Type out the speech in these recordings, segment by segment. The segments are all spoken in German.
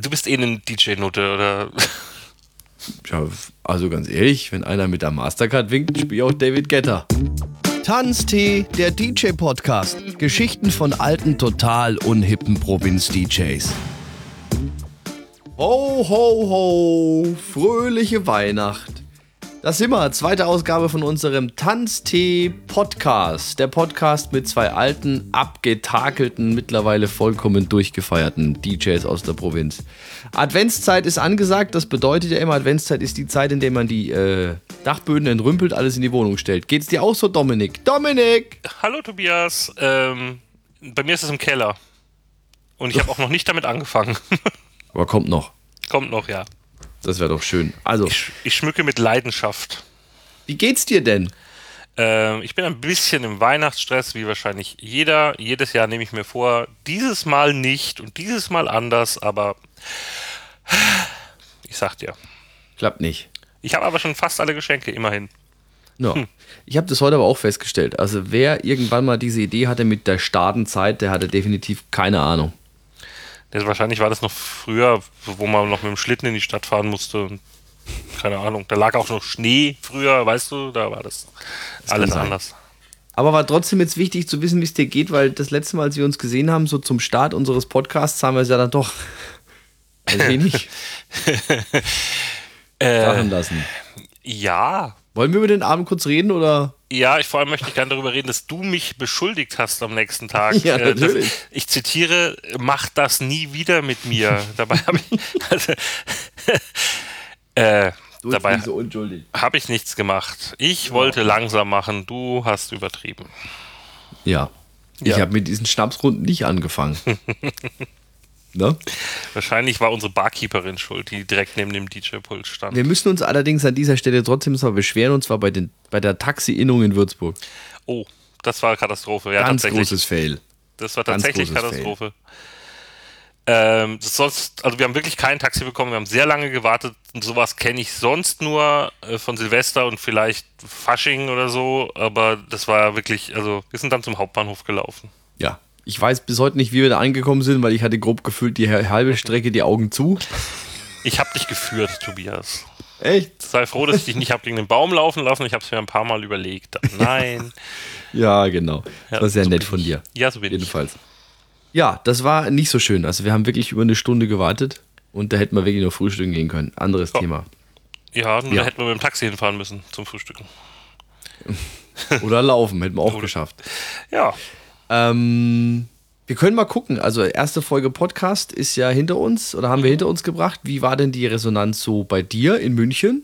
Du bist eh eine DJ-Note, oder? Ja, also ganz ehrlich, wenn einer mit der Mastercard winkt, spiele ich auch David Getter. Tanztee, der DJ-Podcast. Geschichten von alten, total unhippen Provinz-DJs. Ho, ho, ho, fröhliche Weihnacht. Das sind wir, zweite Ausgabe von unserem Tanztee-Podcast. Der Podcast mit zwei alten, abgetakelten, mittlerweile vollkommen durchgefeierten DJs aus der Provinz. Adventszeit ist angesagt, das bedeutet ja immer, Adventszeit ist die Zeit, in der man die äh, Dachböden entrümpelt, alles in die Wohnung stellt. Geht's dir auch so, Dominik? Dominik! Hallo Tobias, ähm, bei mir ist es im Keller. Und ich habe auch noch nicht damit angefangen. Aber kommt noch. Kommt noch, ja. Das wäre doch schön. Also, Ich, ich schmücke mit Leidenschaft. wie geht's dir denn? Ähm, ich bin ein bisschen im Weihnachtsstress, wie wahrscheinlich jeder. Jedes Jahr nehme ich mir vor, dieses Mal nicht und dieses Mal anders, aber ich sag dir. Klappt nicht. Ich habe aber schon fast alle Geschenke, immerhin. No. Ich habe das heute aber auch festgestellt. Also, wer irgendwann mal diese Idee hatte mit der Startenzeit, der hatte definitiv keine Ahnung. Das, wahrscheinlich war das noch früher, wo man noch mit dem Schlitten in die Stadt fahren musste. Keine Ahnung. Da lag auch noch Schnee früher, weißt du, da war das, alles sein. anders. Aber war trotzdem jetzt wichtig zu wissen, wie es dir geht, weil das letzte Mal, als wir uns gesehen haben, so zum Start unseres Podcasts, haben wir es ja dann doch ein wenig machen lassen. Ja, Wollen wir über den Abend kurz reden oder? Ja, ich vor allem möchte ich gerne darüber reden, dass du mich beschuldigt hast am nächsten Tag. Ja, Äh, natürlich. ich zitiere, mach das nie wieder mit mir. Dabei habe ich, also, äh, Du dabei so unschuldig. habe ich nichts gemacht. Ich wollte langsam machen, du hast übertrieben. Ja. Ich Ja. habe mit diesen Schnapsrunden nicht angefangen. Ne? Wahrscheinlich war unsere Barkeeperin schuld, die direkt neben dem DJ-Pult stand. Wir müssen uns allerdings an dieser Stelle trotzdem mal beschweren, und zwar bei, den, bei der Taxi-Innung in Würzburg. Oh, das war Katastrophe. Ja, Ganz großes Fail. Das war tatsächlich Katastrophe. Ähm, sonst, also wir haben wirklich kein Taxi bekommen, wir haben sehr lange gewartet. Und sowas kenne ich sonst nur äh, von Silvester und vielleicht Fasching oder so, aber das war wirklich, also wir sind dann zum Hauptbahnhof gelaufen. Ja. Ich weiß bis heute nicht, wie wir da angekommen sind, weil ich hatte grob gefühlt die halbe Strecke die Augen zu. Ich habe dich geführt, Tobias. Echt? Sei froh, dass ich dich nicht habe gegen den Baum laufen lassen. Ich habe es mir ein paar Mal überlegt. Nein. Ja, genau. Das Ja, war sehr so nett von ich. dir. Ja, so bin ich. Jedenfalls. Ja, das war nicht so schön. Also wir haben wirklich über eine Stunde gewartet und da hätten wir wirklich noch frühstücken gehen können. Anderes Ja. Thema. Ja, nur Ja. da hätten wir mit dem Taxi hinfahren müssen zum Frühstücken. Oder laufen, hätten wir auch geschafft. Ja, Ähm, wir können mal gucken. Also erste Folge Podcast ist ja hinter uns oder haben wir hinter uns gebracht. Wie war denn die Resonanz so bei dir in München?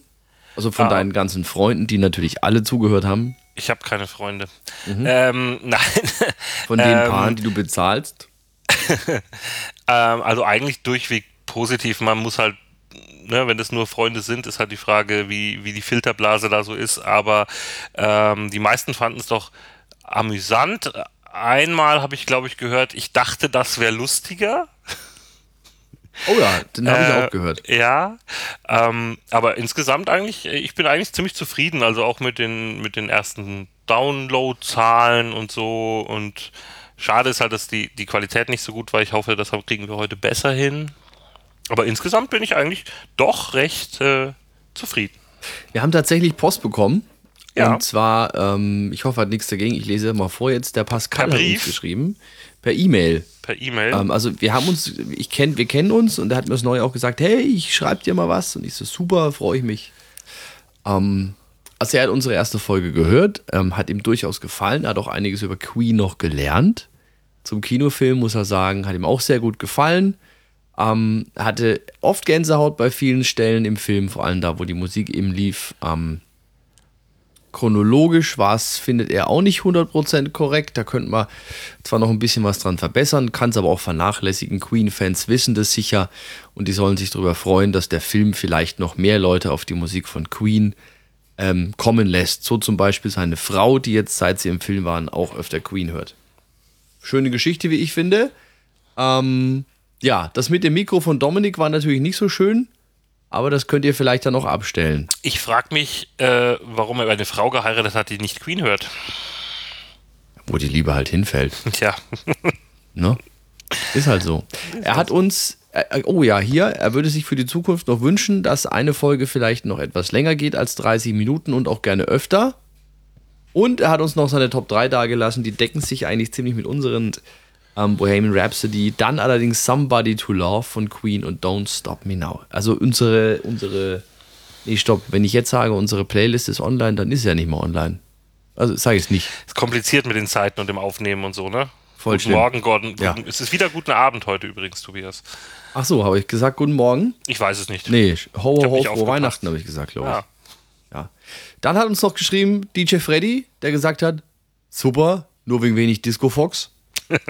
Also von Ah. deinen ganzen Freunden, die natürlich alle zugehört haben. ich habe keine Freunde. Ähm, nein. Von den Ähm, Paaren, die du bezahlst. Ähm, also eigentlich durchweg positiv. Man muss halt, ne, wenn das nur Freunde sind, ist halt die Frage, wie, wie die Filterblase da so ist. Aber ähm, die meisten fanden es doch amüsant. Einmal habe ich, glaube ich, gehört, ich dachte, das wäre lustiger. Oh ja, den habe ich Äh, auch gehört. Ja, ähm, aber insgesamt eigentlich, äh, ich bin eigentlich ziemlich zufrieden, also auch mit den, mit den ersten Download-Zahlen und so. Und schade ist halt, dass die, die Qualität nicht so gut war. Ich hoffe, das kriegen wir heute besser hin. Aber insgesamt bin ich eigentlich doch recht äh, zufrieden. Wir haben tatsächlich Post bekommen. Ja. Und zwar, ähm, ich hoffe, hat nichts dagegen. Ich lese mal vor jetzt. Der Pascal Per hat uns geschrieben. Per E-Mail. Per E-Mail. Ähm, also wir haben uns, ich kenn, wir kennen uns und er hat mir das Neue auch gesagt, hey, ich schreibe dir mal was. Und ich so, super, freue ich mich. Ähm, also er hat unsere erste Folge gehört, ähm, hat ihm durchaus gefallen, er hat auch einiges über Queen noch gelernt. Zum Kinofilm muss er sagen, hat ihm auch sehr gut gefallen. Ähm, hatte oft Gänsehaut bei vielen Stellen im Film, vor allem da, wo die Musik eben lief. Ähm, chronologisch war es, findet er auch nicht 100% korrekt. Da könnte man zwar noch ein bisschen was dran verbessern, kann es aber auch vernachlässigen. Queen-Fans wissen das sicher und die sollen sich darüber freuen, dass der Film vielleicht noch mehr Leute auf die Musik von Queen ähm, kommen lässt. So zum Beispiel seine Frau, die jetzt, seit sie im Film waren, auch öfter Queen hört. Schöne Geschichte, wie ich finde. Ähm, ja, das mit dem Mikro von Dominik war natürlich nicht so schön, aber das könnt ihr vielleicht dann noch abstellen. ich frage mich, äh, warum er eine Frau geheiratet hat, die nicht Queen hört. Wo die Liebe halt hinfällt. Tja, Ne? Ist halt so. Er hat uns äh, oh ja, hier, er würde sich für die Zukunft noch wünschen, dass eine Folge vielleicht noch etwas länger geht als 30 Minuten und auch gerne öfter. Und er hat uns noch seine Top 3 dargelassen, die decken sich eigentlich ziemlich mit unseren ähm, Bohemian Rhapsody. Dann allerdings Somebody to Love von Queen und Don't Stop Me Now. Also unsere, unsere, nee, stopp, wenn ich jetzt sage, unsere Playlist ist online, dann ist sie ja nicht mehr online. Also sage ich es nicht. Ist kompliziert mit den Zeiten und dem Aufnehmen und so, ne? Voll Guten schlimm. Morgen, Gordon. Ja. Es ist wieder guten Abend heute übrigens, Tobias. Ach so, habe ich gesagt, guten Morgen? Ich weiß es nicht. Nee, ho, ho, ho, frohe. Weihnachten habe ich gesagt, glaube ich. Ja. Ja. Dann hat uns noch geschrieben DJ Freddy, der gesagt hat, super, nur wegen wenig Disco Fox.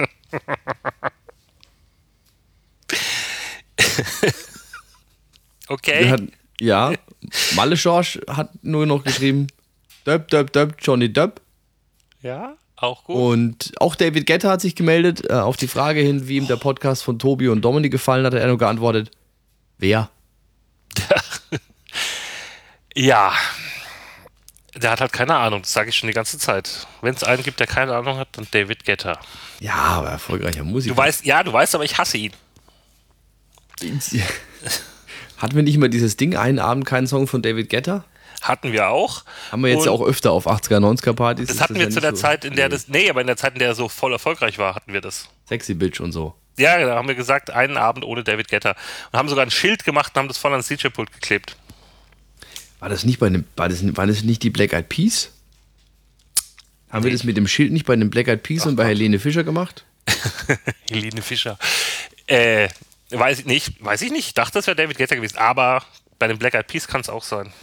Okay. Hat, ja, Malle Schorsch hat nur noch geschrieben, Döp, Döp, Döp, Johnny Döp. ja, auch gut. Und auch David Getter hat sich gemeldet, äh, auf die Frage hin, wie ihm der Podcast von Tobi und Dominik gefallen hat, hat er nur geantwortet, wer? Ja. Der hat halt keine Ahnung, das sage ich schon die ganze Zeit. Wenn es einen gibt, der keine Ahnung hat, dann David Getter. Ja, aber erfolgreicher Musiker. Du weißt, ja, du weißt, aber ich hasse ihn. Hatten wir nicht mal dieses Ding, einen Abend keinen Song von David Getter? Hatten wir auch. Haben wir jetzt Und ja auch öfter auf 80er, 90er Partys. Das hatten wir ja zu der so- Zeit, in der das. Nee, aber in der Zeit, in der er so voll erfolgreich war, hatten wir das. Sexy Bitch und so. Ja, da haben wir gesagt, einen Abend ohne David Getter. Und haben sogar ein Schild gemacht und haben das voll ans DJ-Pult geklebt. War das nicht bei dem, war das, war das nicht die Black Eyed Peas? Haben wir Nee. das mit dem Schild nicht bei den Black Eyed Peas und bei Helene Fischer gemacht? Helene Fischer. Äh, weiß ich nicht, weiß ich nicht. Ich dachte, das wäre David Getter gewesen. Aber bei den Black Eyed Peas kann es auch sein.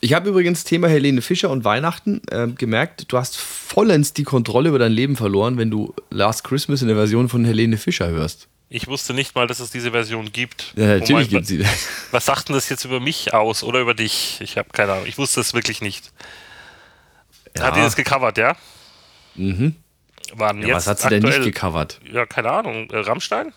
Ich habe übrigens Thema Helene Fischer und Weihnachten äh, gemerkt, du hast vollends die Kontrolle über dein Leben verloren, wenn du Last Christmas in der Version von Helene Fischer hörst. Ich wusste nicht mal, dass es diese Version gibt. Ja, natürlich Oh mein gibt sie. Was sagt denn das jetzt über mich aus oder über dich? Ich habe keine Ahnung. Ich wusste es wirklich nicht. Hat die das gecovert, ja? Mhm. Waren Ja, jetzt was hat sie denn nicht aktuell- gecovert? Ja, keine Ahnung. Äh, Rammstein?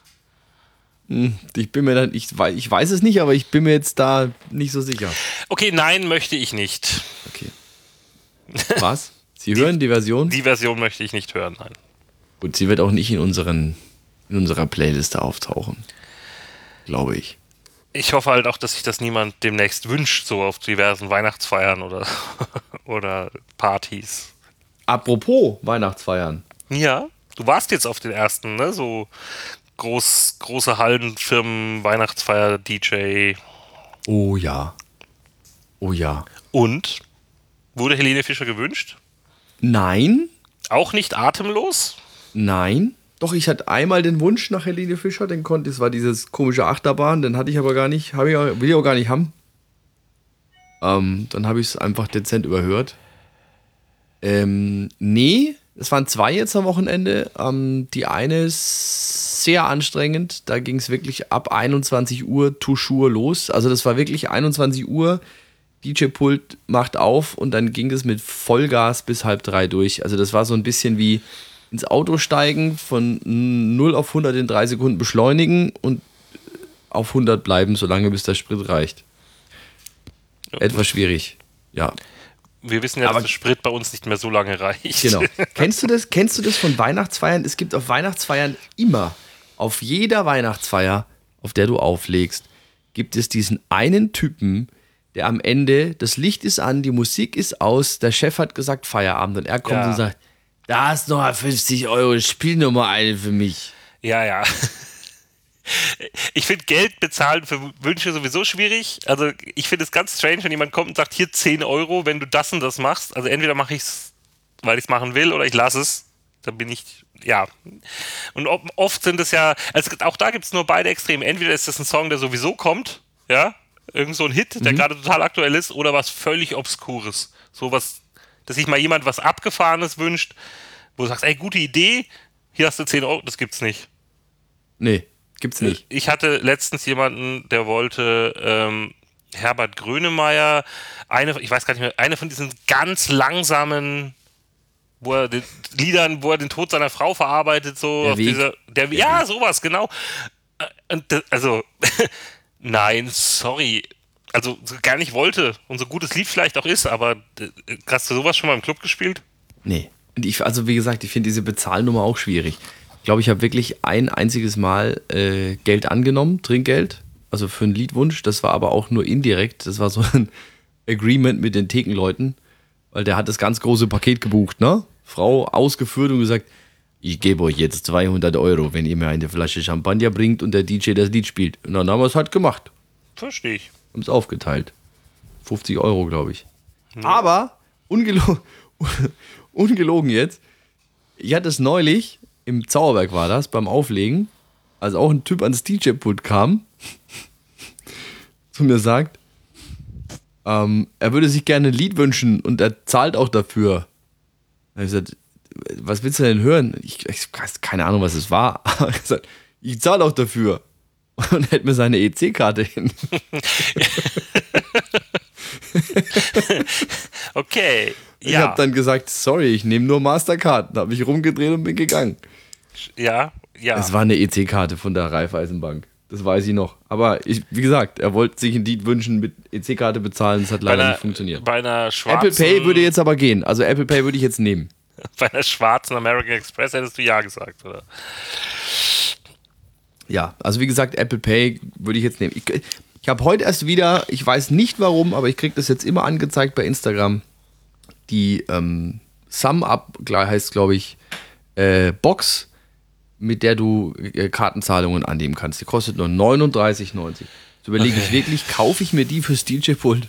Ich bin mir dann, ich, wei- ich weiß es nicht, aber ich bin mir jetzt da nicht so sicher. Okay, nein, möchte ich nicht. Okay. Was? Sie hören die Version? Die Version möchte ich nicht hören, nein. Gut, sie wird auch nicht in, unseren, in unserer Playliste auftauchen. Glaube ich. Ich hoffe halt auch, dass sich das niemand demnächst wünscht, so auf diversen Weihnachtsfeiern oder, oder Partys. Apropos Weihnachtsfeiern. Ja, du warst jetzt auf den ersten, ne? So groß, große Hallenfirmen, Weihnachtsfeier, DJ. Oh ja. Oh ja. Und wurde Helene Fischer gewünscht? Nein, Auch nicht atemlos? nein. Doch, ich hatte einmal den Wunsch nach Helene Fischer, den konnte, es war dieses komische Achterbahn, den hatte ich aber gar nicht, ich, auch- will ich auch gar nicht haben. Ähm, dann habe ich es einfach dezent überhört. Ähm, nee, es waren zwei jetzt am Wochenende. Ähm, die eine ist sehr anstrengend. Da ging es wirklich ab 21 Uhr Tuschur los. Also das war wirklich 21 Uhr. DJ-Pult macht auf und dann ging es mit Vollgas bis halb drei durch. Also das war so ein bisschen wie ins Auto steigen, von 0 auf 100 in drei Sekunden beschleunigen und auf 100 bleiben, solange bis der Sprit reicht. Etwas schwierig. Ja, Wir wissen ja, Aber- dass der Sprit bei uns nicht mehr so lange reicht. genau. kennst du das? Kennst du das von Weihnachtsfeiern? Es gibt auf Weihnachtsfeiern immer, auf jeder Weihnachtsfeier, auf der du auflegst, gibt es diesen einen Typen, der am Ende, das Licht ist an, die Musik ist aus, der Chef hat gesagt Feierabend und er kommt Ja. und sagt, da hast noch mal 50 Euro, spiel noch mal eine für mich. Ja, ja. Ich finde Geld bezahlen für Wünsche sowieso schwierig. Also ich finde es ganz strange, wenn jemand kommt und sagt, hier 10 Euro, wenn du das und das machst. Also entweder mache ich es, weil ich es machen will, oder ich lasse es. Dann bin ich, ja. Und oft sind es ja, also auch da gibt es nur beide Extreme. Entweder ist das ein Song, der sowieso kommt, ja, irgend so ein Hit, der gerade total aktuell ist, oder was völlig Obskures. So was, dass sich mal jemand was Abgefahrenes wünscht, wo du sagst, ey, gute Idee, hier hast du 10 Euro, das gibt's nicht. Nee, gibt's nicht. Ich hatte letztens jemanden, der wollte ähm, Herbert Grönemeyer, eine, ich weiß gar nicht mehr, eine von diesen ganz langsamen wo er den Liedern, wo er den Tod seiner Frau verarbeitet, so Der auf Weg. dieser, der, ja, sowas, genau. Äh, Und das, also, nein, sorry. Also, so gar nicht wollte und so gut es Lied vielleicht auch ist, aber äh, hast du sowas schon mal im Club gespielt? Nee. Und ich, also wie gesagt, ich finde diese Bezahlnummer auch schwierig. glaube, ich habe wirklich ein einziges Mal äh, Geld angenommen, Trinkgeld, also für einen Liedwunsch. Das war aber auch nur indirekt. Das war so ein Agreement mit den Thekenleuten, weil der hat das ganz große Paket gebucht, ne? Frau ausgeführt und gesagt, ich gebe euch jetzt 200 Euro, wenn ihr mir eine Flasche Champagner bringt und der DJ das Lied spielt. Und dann haben wir es halt gemacht. Verstehe ich. Haben es aufgeteilt. 50 Euro, glaube ich. Aber, ungelo ungelogen jetzt, ich hatte es neulich, im Zauberberg war das, beim Auflegen, als auch ein Typ ans DJ-Pult kam, zu mir sagt, ähm, er würde sich gerne ein Lied wünschen und er zahlt auch dafür. Da habe ich gesagt, was willst du denn hören? Ich, ich keine Ahnung, was es war. Er gesagt, ich zahle auch dafür. Und hält mir seine EC-Karte hin. okay. Ich ja. habe dann gesagt, sorry, ich nehme nur Mastercard. Da habe ich rumgedreht und bin gegangen. Ja, ja. Es war eine EC-Karte von der Raiffeisenbank. Das weiß ich noch. Aber ich, wie gesagt, er wollte sich ein Lied wünschen, mit EC-Karte bezahlen. Das hat leider einer, nicht funktioniert. Bei einer schwarzen Apple Pay würde jetzt aber gehen. Also Apple Pay würde ich jetzt nehmen. Bei einer schwarzen American Express hättest du ja gesagt, oder? Ja, also wie gesagt, Apple Pay würde ich jetzt nehmen. Ich, ich habe heute erst wieder, ich weiß nicht warum, aber ich kriege das jetzt immer angezeigt bei Instagram. Die ähm, Sum Up heißt, glaube ich, äh, Box, mit der du äh, Kartenzahlungen annehmen kannst. Die kostet nur 39,90. Jetzt überlege okay. ich wirklich, kaufe ich mir die fürs DJ-Pult?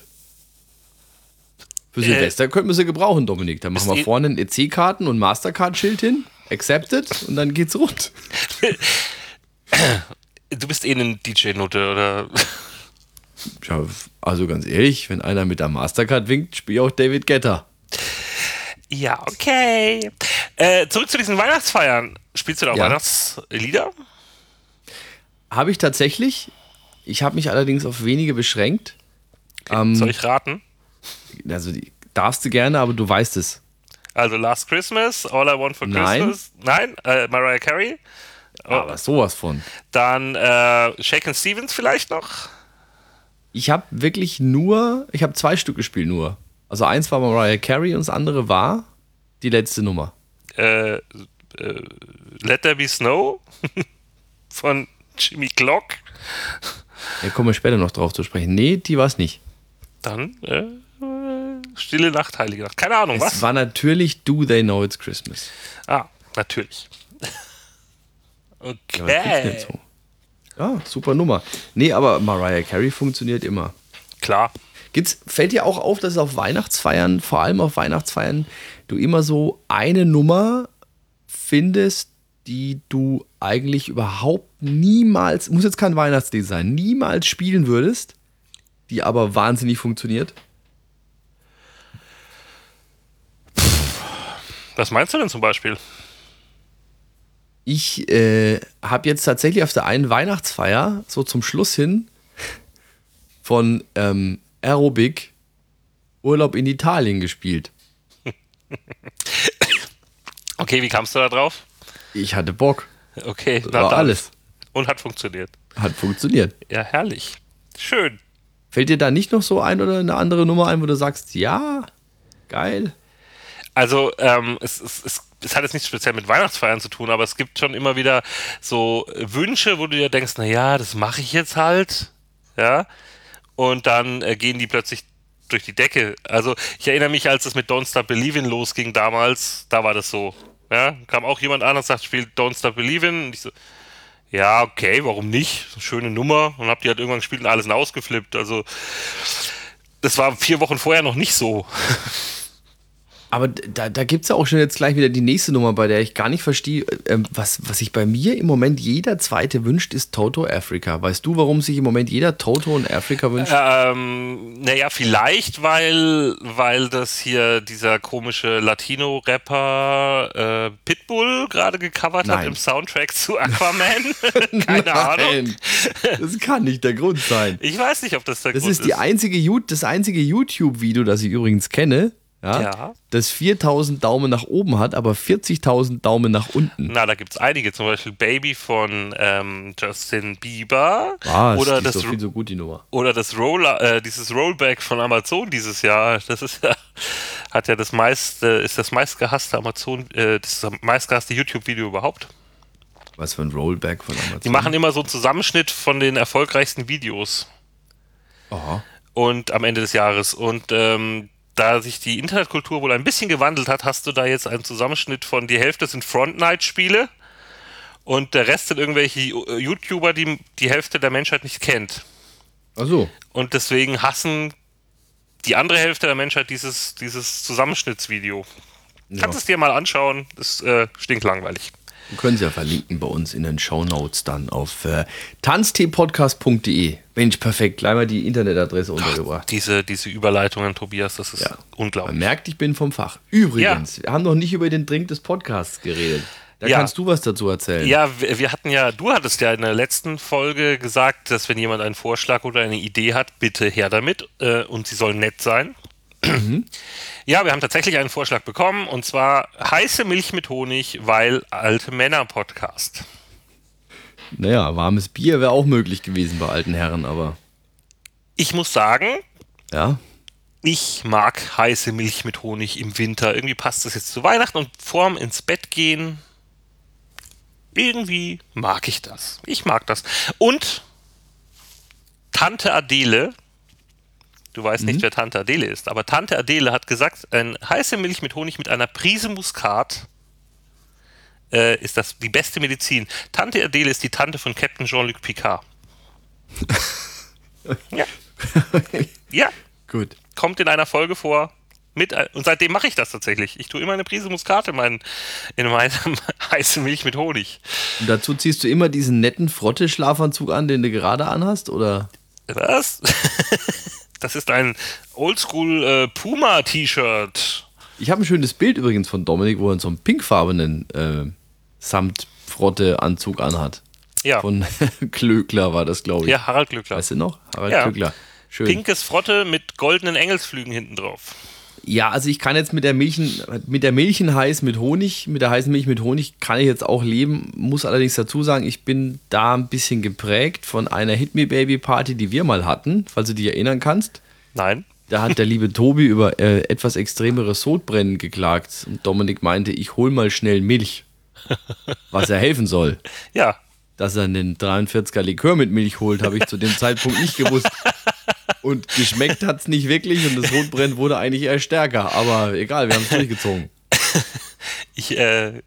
Für äh, Silvester könnten wir sie gebrauchen, Dominik. Da machen wir vorne ein EC-Karten- und Mastercard-Schild hin, accepted und dann geht's rund. Du bist eh eine DJ-Note, oder? Ja, also ganz ehrlich, wenn einer mit der Mastercard winkt, spiele auch David Getter. Ja, okay. Äh, zurück zu diesen Weihnachtsfeiern. Spielst du da auch ja. Weihnachtslieder? Habe ich tatsächlich. Ich habe mich allerdings auf wenige beschränkt. Okay. Ähm, Soll ich raten? Also die, darfst du gerne, aber du weißt es. Also Last Christmas, All I Want for Christmas. Nein. Nein, äh, Mariah Carey. Oh. Aber sowas von. Dann äh, Shaken Stevens vielleicht noch. Ich habe wirklich nur, ich habe zwei Stück gespielt nur. Also eins war Mariah Carey und das andere war die letzte Nummer. Äh, äh, Let There Be Snow von Jimmy Clock. Da kommen wir später noch drauf zu sprechen. Nee, die war es nicht. Dann äh, Stille Nacht, Heilige Nacht. Keine Ahnung, es was? Es war natürlich Do They Know It's Christmas. Ah, natürlich. Okay. Ja, ja, super Nummer. Nee, aber Mariah Carey funktioniert immer. Klar. Gibt's, fällt dir auch auf, dass auf Weihnachtsfeiern, vor allem auf Weihnachtsfeiern, du immer so eine Nummer findest, die du eigentlich überhaupt niemals, muss jetzt kein Weihnachtslied sein, niemals spielen würdest, die aber wahnsinnig funktioniert? Was meinst du denn zum Beispiel? Ich äh, habe jetzt tatsächlich auf der einen Weihnachtsfeier, so zum Schluss hin, von ähm, Aerobic Urlaub in Italien gespielt. Okay, wie kamst du da drauf? Ich hatte Bock. Okay, das war alles. Und hat funktioniert. Hat funktioniert. Ja, herrlich. Schön. Fällt dir da nicht noch so ein oder eine andere Nummer ein, wo du sagst, ja, geil? Also ähm, es, es, es, es, hat jetzt nichts speziell mit Weihnachtsfeiern zu tun, aber es gibt schon immer wieder so Wünsche, wo du dir denkst, naja, das mache ich jetzt halt, ja, und dann äh, gehen die plötzlich durch die Decke. Also ich erinnere mich, als es mit Don't Stop Believin' losging damals, da war das so, ja, kam auch jemand an und sagt, spielt Don't Stop Believin' und ich so, ja, okay, warum nicht? Schöne Nummer und hab die halt irgendwann gespielt und alles ausgeflippt. Also das war vier Wochen vorher noch nicht so. Aber da, da gibt es ja auch schon jetzt gleich wieder die nächste Nummer, bei der ich gar nicht verstehe, äh, was, was sich bei mir im Moment jeder Zweite wünscht, ist Toto Africa. Weißt du, warum sich im Moment jeder Toto und Africa wünscht? Ähm, naja, vielleicht, weil, weil das hier dieser komische Latino-Rapper äh, Pitbull gerade gecovert Nein. hat im Soundtrack zu Aquaman. Keine Nein, Ahnung. Das kann nicht der Grund sein. Ich weiß nicht, ob das der das Grund ist. Die einzige, das einzige YouTube-Video, das ich übrigens kenne, ja, ja. das 4000 Daumen nach oben hat, aber 40.000 Daumen nach unten. Na, da gibt es einige, zum Beispiel Baby von ähm, Justin Bieber. Ah, oder das ist viel so gut, die Nummer. Oder das Roller, äh, dieses Rollback von Amazon dieses Jahr. Das ist ja, hat ja das meiste, ist das meistgehasste Amazon, äh, das, das meistgehasste YouTube-Video überhaupt. Was für ein Rollback von Amazon? Die machen immer so einen Zusammenschnitt von den erfolgreichsten Videos. Aha. Und am Ende des Jahres. Und ähm, da sich die Internetkultur wohl ein bisschen gewandelt hat, hast du da jetzt einen Zusammenschnitt von die Hälfte sind Frontnight-Spiele und der Rest sind irgendwelche YouTuber, die die Hälfte der Menschheit nicht kennt. Ach so. Und deswegen hassen die andere Hälfte der Menschheit dieses, dieses Zusammenschnittsvideo. Ja. Kannst es dir mal anschauen, ist äh, stinklangweilig. Wir können es ja verlinken bei uns in den Shownotes dann auf äh, tanztpodcast.de. Mensch, perfekt. Gleich mal die Internetadresse untergebracht. Diese, diese Überleitungen, Tobias, das ist Ja. Man unglaublich. merkt, ich bin vom Fach. Übrigens, wir haben noch nicht über den Drink des Podcasts geredet. Da Ja. kannst du was dazu erzählen. Ja, wir, wir hatten ja, du hattest ja in der letzten Folge gesagt, dass wenn jemand einen Vorschlag oder eine Idee hat, bitte her damit äh, und sie soll nett sein. Ja, wir haben tatsächlich einen Vorschlag bekommen und zwar heiße Milch mit Honig, weil alte Männer Podcast. Naja, warmes Bier wäre auch möglich gewesen bei alten Herren, aber Ich muss sagen, ja. ich mag heiße Milch mit Honig im Winter. Irgendwie passt das jetzt zu Weihnachten und vorm ins Bett gehen. Irgendwie mag ich das. Ich mag das. Und Tante Adele, du weißt nicht, wer Tante Adele ist, aber Tante Adele hat gesagt, ein heiße Milch mit Honig mit einer Prise Muskat äh, ist das die beste Medizin. Tante Adele ist die Tante von Captain Jean-Luc Picard. ja. ja, Gut. kommt in einer Folge vor. Mit, ein- und seitdem mache ich das tatsächlich. Ich tue immer eine Prise Muskat in, meinen, in meinem heißen Milch mit Honig. Und dazu ziehst du immer diesen netten Frotte-Schlafanzug an, den du gerade anhast, oder? Was? Das ist ein Oldschool äh, Puma-T-Shirt. Ich habe ein schönes Bild übrigens von Dominik, wo er so einen pinkfarbenen äh, Samt-Frotte-Anzug anhat. Ja, Von Klöckler war das, glaube ich. ja Harald Glückler. Weißt du noch? Harald Ja. Klöckler. Schön. Pinkes Frotte mit goldenen Engelsflügen hinten drauf. Ja, also ich kann jetzt mit der Milchen, mit der Milchenheiß mit Honig, mit der heißen Milch mit Honig kann ich jetzt auch leben. Muss allerdings dazu sagen, ich bin da ein bisschen geprägt von einer Hit Me Baby Party, die wir mal hatten, falls du dich erinnern kannst. Nein. Da hat der liebe Tobi über äh, etwas extremeres Sodbrennen geklagt und Dominik meinte, ich hol mal schnell Milch, was er helfen soll. Ja, Dass er einen 43er Likör mit Milch holt, habe ich zu dem Zeitpunkt nicht gewusst. Und geschmeckt hat es nicht wirklich und das Sodbrennen wurde eigentlich eher stärker. Aber egal, wir haben es durchgezogen. ich äh,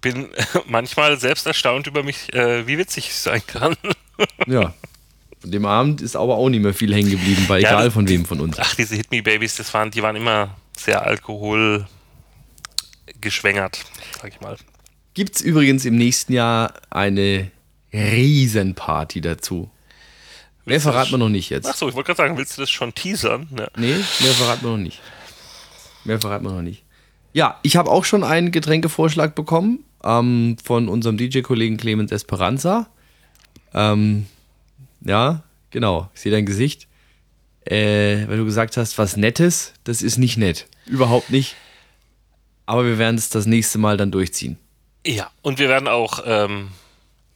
bin manchmal selbst erstaunt über mich, äh, wie witzig ich sein kann. Ja. Von dem Abend ist aber auch nicht mehr viel hängen geblieben, bei Ja, egal von wem von uns. Ach, diese Hit Me Babies, das waren, die waren immer sehr alkoholgeschwängert, sag ich mal. Gibt es übrigens im nächsten Jahr eine Riesenparty dazu. Mehr verraten wir noch nicht jetzt. Ach so, ich wollte gerade sagen, willst du das schon teasern? Ja. Nee, mehr verraten wir noch nicht. Mehr verraten wir noch nicht. Ja, ich habe auch schon einen Getränkevorschlag bekommen ähm, von unserem DJ-Kollegen Clemens Esperanza. Ähm, ja, genau. Ich sehe dein Gesicht. Äh, weil du gesagt hast, was Nettes, das ist nicht nett. Überhaupt nicht. Aber wir werden es das nächste Mal dann durchziehen. Ja, und wir werden auch ähm,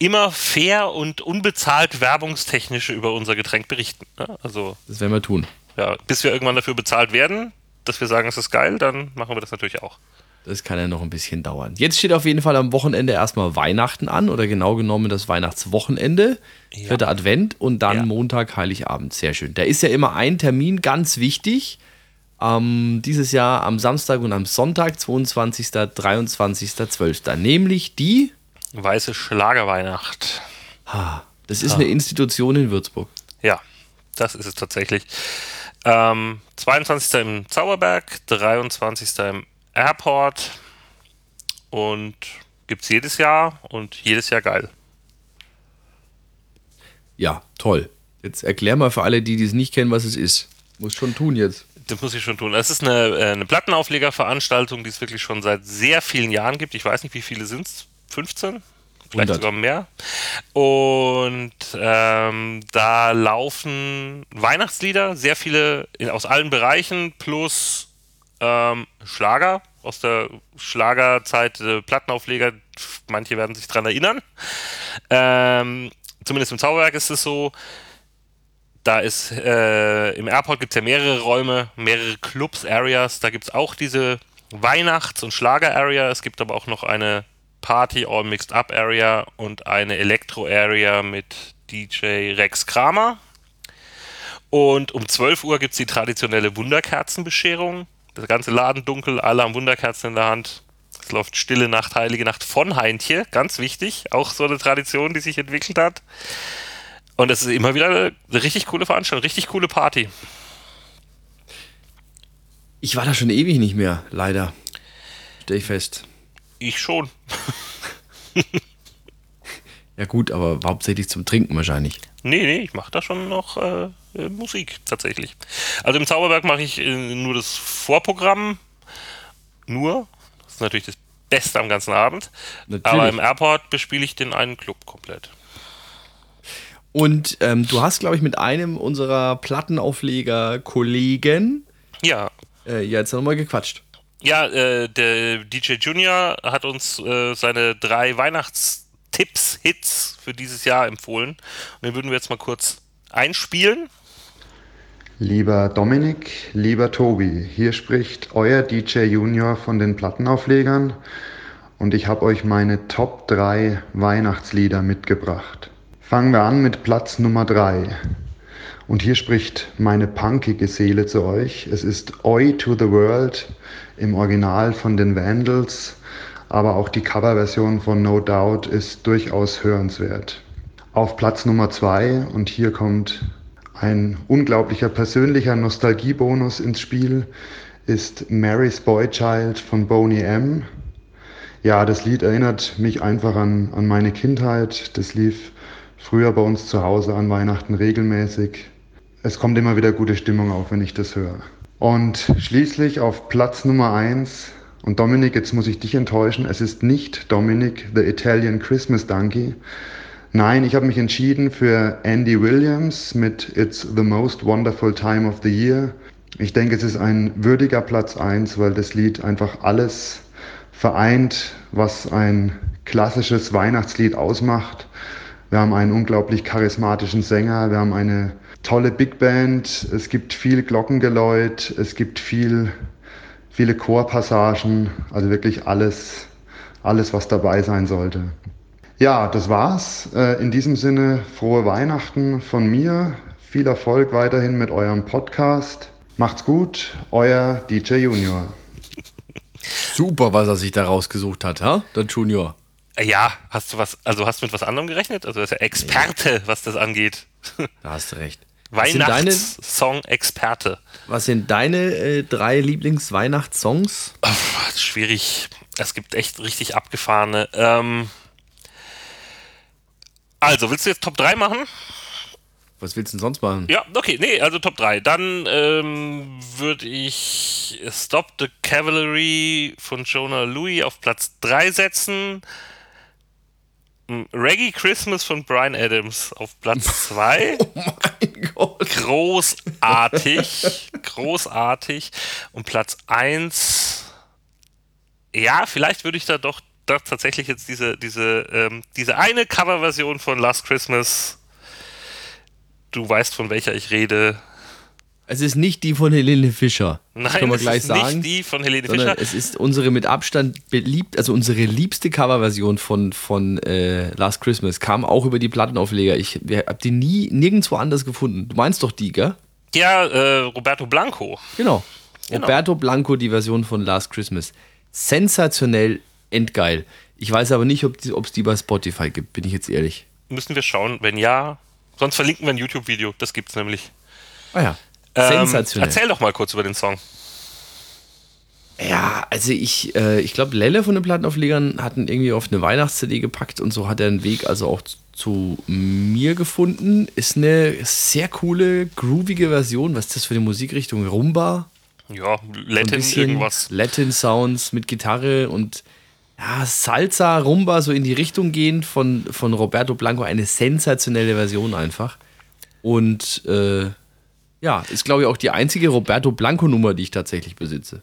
immer fair und unbezahlt werbungstechnisch über unser Getränk berichten. Ne? Also, Das werden wir tun. ja, bis wir irgendwann dafür bezahlt werden, dass wir sagen, es ist geil, dann machen wir das natürlich auch. Das kann ja noch ein bisschen dauern. Jetzt steht auf jeden Fall am Wochenende erstmal Weihnachten an oder genau genommen das Weihnachtswochenende, Ja. vierter Advent und dann Ja. Montag, Heiligabend. Sehr schön. Da ist ja immer ein Termin ganz wichtig. Ähm, dieses Jahr am Samstag und am Sonntag, 22., 23., 12. Nämlich die, Weiße Schlagerweihnacht. das ist eine Institution in Würzburg. Ja, das ist es tatsächlich. Ähm, 22. im Zauberberg, 23. im Airport und gibt es jedes Jahr und jedes Jahr geil. Ja, toll. Jetzt erklär mal für alle, die die es nicht kennen, was es ist. Muss schon tun jetzt. Das muss ich schon tun. Es ist eine, äh, eine Plattenauflegerveranstaltung, die es wirklich schon seit sehr vielen Jahren gibt. Ich weiß nicht, wie viele sind es? 15? Vielleicht 100. sogar mehr. Und ähm, da laufen Weihnachtslieder, sehr viele in, aus allen Bereichen, plus ähm, Schlager aus der Schlagerzeit, äh, Plattenaufleger. Manche werden sich dran erinnern. Ähm, zumindest im Zauberwerk ist es so. Da ist äh, im Airport gibt es ja mehrere Räume, mehrere Clubs, Areas. Da gibt es auch diese Weihnachts- und Schlager-Area. Es gibt aber auch noch eine Party All Mixed Up Area und eine Elektro Area mit DJ Rex Kramer. Und um 12 Uhr gibt es die traditionelle Wunderkerzenbescherung. Der ganze Laden dunkel, alle haben Wunderkerzen in der Hand. Es läuft Stille Nacht, Heilige Nacht von Heintje, ganz wichtig. Auch so eine Tradition, die sich entwickelt hat. Und es ist immer wieder eine richtig coole Veranstaltung, richtig coole Party. Ich war da schon ewig nicht mehr, leider. Stell ich fest. Ich schon. ja gut, aber hauptsächlich zum Trinken wahrscheinlich. Nee, nee, ich mache da schon noch äh, äh, Musik tatsächlich. Also im Zauberberg mache ich äh, nur das Vorprogramm. Nur. Das ist natürlich das Beste am ganzen Abend. Natürlich. Aber im Airport bespiele ich den einen Club komplett. Und ähm, du hast, glaube ich, mit einem unserer Plattenaufleger-Kollegen ja. Äh, ja, jetzt nochmal gequatscht. Ja, äh, der DJ Junior hat uns äh, seine drei Weihnachtstipps, Hits für dieses Jahr empfohlen. Und den würden wir jetzt mal kurz einspielen. Lieber Dominik, lieber Tobi, hier spricht euer DJ Junior von den Plattenauflegern und ich habe euch meine Top 3 Weihnachtslieder mitgebracht. Fangen wir an mit Platz Nummer 3. Und hier spricht meine punkige Seele zu euch. Es ist Oi to the World im Original von den Vandals, aber auch die Coverversion von No Doubt ist durchaus hörenswert. Auf Platz Nummer 2 und hier kommt ein unglaublicher persönlicher Nostalgiebonus ins Spiel, ist Mary's Boy Child von Boney M. Ja, das Lied erinnert mich einfach an, an meine Kindheit. Das lief früher bei uns zu Hause an Weihnachten regelmäßig es kommt immer wieder gute Stimmung auf, wenn ich das höre. Und schließlich auf Platz Nummer 1, und Dominik, jetzt muss ich dich enttäuschen, es ist nicht Dominik, the Italian Christmas Donkey. Nein, ich habe mich entschieden für Andy Williams mit It's the Most Wonderful Time of the Year. Ich denke, es ist ein würdiger Platz 1, weil das Lied einfach alles vereint, was ein klassisches Weihnachtslied ausmacht. Wir haben einen unglaublich charismatischen Sänger, wir haben eine tolle Big Band, es gibt viel Glockengeläut, es gibt viel, viele Chorpassagen, also wirklich alles, alles, was dabei sein sollte. Ja, das war's. Äh, in diesem Sinne frohe Weihnachten von mir. Viel Erfolg weiterhin mit eurem Podcast. Macht's gut, euer DJ Junior. Super, was er sich da rausgesucht hat, ha? Der Junior. Ja, hast du was, also hast du mit was anderem gerechnet? Also er ist ja Experte, ja. was das angeht. Da hast du recht. Weihnachtssong-Experte. Was sind deine äh, drei Lieblings-Weihnachtssongs? Schwierig. Es gibt echt richtig abgefahrene. Ähm also, willst du jetzt Top 3 machen? Was willst du denn sonst machen? Ja, okay, nee, also Top 3. Dann ähm, würde ich Stop the Cavalry von Jonah Louis auf Platz 3 setzen. Reggae Christmas von Brian Adams auf Platz 2. oh mein Gott. Großartig. großartig. Und Platz 1. Ja, vielleicht würde ich da doch, doch tatsächlich jetzt diese, diese, ähm, diese eine Coverversion von Last Christmas. Du weißt, von welcher ich rede. Es ist nicht die von Helene Fischer. Nein, kann man es gleich ist sagen, nicht die von Helene Fischer. Es ist unsere mit Abstand beliebt, also unsere liebste Coverversion von, von äh, Last Christmas. Kam auch über die Plattenaufleger. Ich habe die nie nirgendwo anders gefunden. Du meinst doch die, gell? Ja, äh, Roberto Blanco. Genau. genau. Roberto Blanco, die Version von Last Christmas. Sensationell, endgeil. Ich weiß aber nicht, ob es die bei Spotify gibt, bin ich jetzt ehrlich. Müssen wir schauen. Wenn ja, sonst verlinken wir ein YouTube-Video. Das gibt es nämlich. Ah ja. Sensationell. Ähm, erzähl doch mal kurz über den Song. Ja, also ich, äh, ich glaube, Lelle von den Plattenauflegern hatten irgendwie auf eine Weihnachts-CD gepackt und so hat er einen Weg also auch zu mir gefunden. Ist eine sehr coole, groovige Version. Was ist das für eine Musikrichtung? Rumba? Ja, Latin so irgendwas. Latin Sounds mit Gitarre und ja, Salsa, Rumba, so in die Richtung gehend von, von Roberto Blanco. Eine sensationelle Version einfach. Und äh, ja, ist glaube ich auch die einzige Roberto Blanco-Nummer, die ich tatsächlich besitze.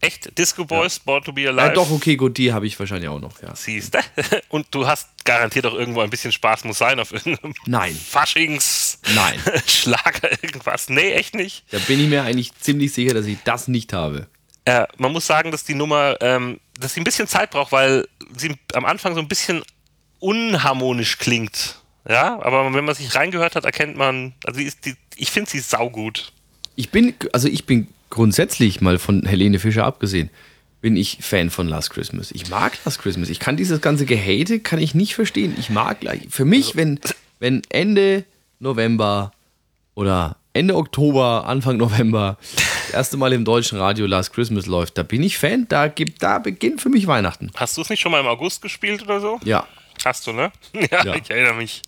Echt? Disco Boys, ja. Born to be Alive? Ja, doch, okay, gut, die habe ich wahrscheinlich auch noch, ja. Siehst du? Und du hast garantiert auch irgendwo ein bisschen Spaß muss sein auf irgendeinem Nein. Faschings Nein. Schlager irgendwas. Nee, echt nicht. Da bin ich mir eigentlich ziemlich sicher, dass ich das nicht habe. Äh, man muss sagen, dass die Nummer ähm, dass sie ein bisschen Zeit braucht, weil sie am Anfang so ein bisschen unharmonisch klingt. Ja, aber wenn man sich reingehört hat, erkennt man, also die ist, die, ich finde sie saugut. Ich bin, also ich bin grundsätzlich mal von Helene Fischer abgesehen, bin ich Fan von Last Christmas. Ich mag Last Christmas. Ich kann dieses ganze Gehate, kann ich nicht verstehen. Ich mag. Für mich, also, wenn, wenn Ende November oder Ende Oktober, Anfang November das erste Mal im deutschen Radio Last Christmas läuft, da bin ich Fan. Da, gibt, da beginnt für mich Weihnachten. Hast du es nicht schon mal im August gespielt oder so? Ja. Hast du, ne? Ja, ja. ich erinnere mich.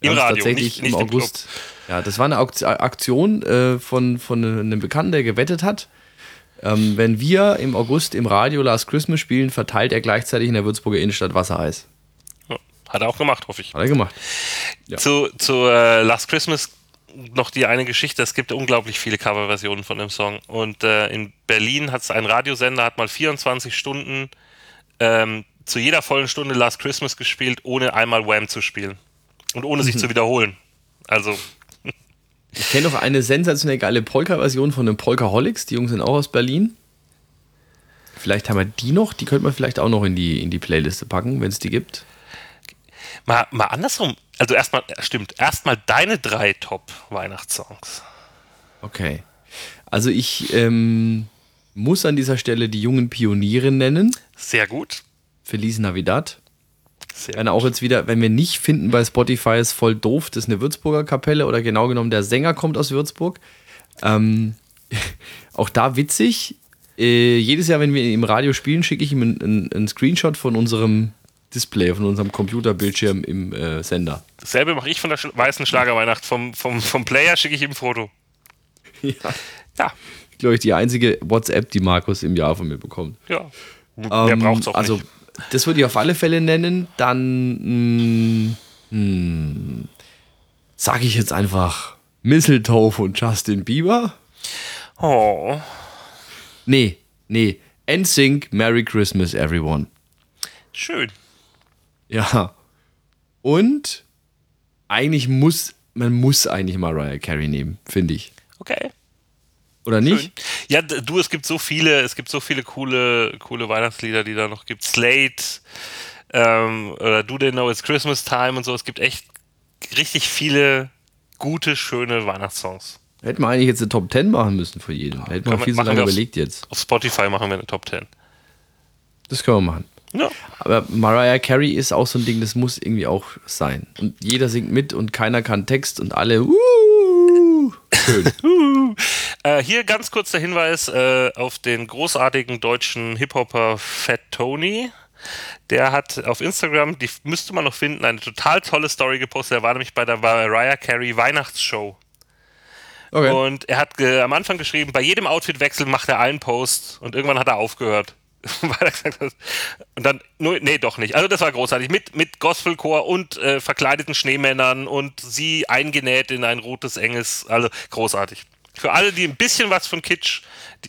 Im Radio, tatsächlich nicht, nicht im August. Im ja, das war eine Aktion äh, von, von einem Bekannten, der gewettet hat. Ähm, wenn wir im August im Radio Last Christmas spielen, verteilt er gleichzeitig in der Würzburger Innenstadt Wassereis. Hat er auch gemacht, hoffe ich. Hat er gemacht. Ja. Zu, zu äh, Last Christmas noch die eine Geschichte. Es gibt unglaublich viele Coverversionen von dem Song. Und äh, in Berlin hat es ein Radiosender, hat mal 24 Stunden ähm, zu jeder vollen Stunde Last Christmas gespielt, ohne einmal Wham zu spielen. Und ohne sich mhm. zu wiederholen. Also. Ich kenne noch eine sensationell geile Polka-Version von den Polkaholics. Die Jungs sind auch aus Berlin. Vielleicht haben wir die noch. Die könnte man vielleicht auch noch in die, in die Playliste packen, wenn es die gibt. Mal, mal andersrum. Also erstmal, stimmt, erstmal deine drei Top-Weihnachtssongs. Okay. Also ich ähm, muss an dieser Stelle die jungen Pioniere nennen. Sehr gut. Feliz Navidad. Sehr wenn auch jetzt wieder, wenn wir nicht finden bei Spotify, ist voll doof, das ist eine Würzburger Kapelle oder genau genommen der Sänger kommt aus Würzburg. Ähm, auch da witzig. Äh, jedes Jahr, wenn wir im Radio spielen, schicke ich ihm einen, einen Screenshot von unserem Display, von unserem Computerbildschirm im äh, Sender. Dasselbe mache ich von der Sch weißen Schlagerweihnacht. Vom, vom, vom Player schicke ich ihm ein Foto. Ja. ja. Glaube ich, die einzige WhatsApp, die Markus im Jahr von mir bekommt. Ja. Wer ähm, braucht es auch also, nicht. Das würde ich auf alle Fälle nennen. Dann hm, sage ich jetzt einfach Mistletoe von Justin Bieber. Oh. Nee, nee. NSYNC, Merry Christmas, everyone. Schön. Ja. Und eigentlich muss, man muss eigentlich Mariah Carey nehmen, finde ich. Okay. Oder nicht? Schön. Ja, du, es gibt so viele, es gibt so viele coole, coole Weihnachtslieder, die da noch gibt. Slate, ähm, oder Do They Know It's Christmas Time und so. Es gibt echt richtig viele gute, schöne Weihnachtssongs. Hätten wir eigentlich jetzt eine Top 10 machen müssen für jeden. Hätten wir viel zu lange überlegt jetzt. Auf Spotify machen wir eine Top 10. Das können wir machen. Ja. Aber Mariah Carey ist auch so ein Ding, das muss irgendwie auch sein. Und jeder singt mit und keiner kann Text und alle. Uh, schön. äh, hier ganz kurz der Hinweis äh, auf den großartigen deutschen Hip-Hopper Fat Tony. Der hat auf Instagram, die müsste man noch finden, eine total tolle Story gepostet. Er war nämlich bei der Mariah Carey Weihnachtsshow. Okay. Und er hat am Anfang geschrieben, bei jedem Outfitwechsel macht er einen Post und irgendwann hat er aufgehört. weil er gesagt hat. Und dann, nee, doch nicht. Also das war großartig. Mit, mit Gospelchor und äh, verkleideten Schneemännern und sie eingenäht in ein rotes, enges, also großartig. Für alle, die ein bisschen was von Kitsch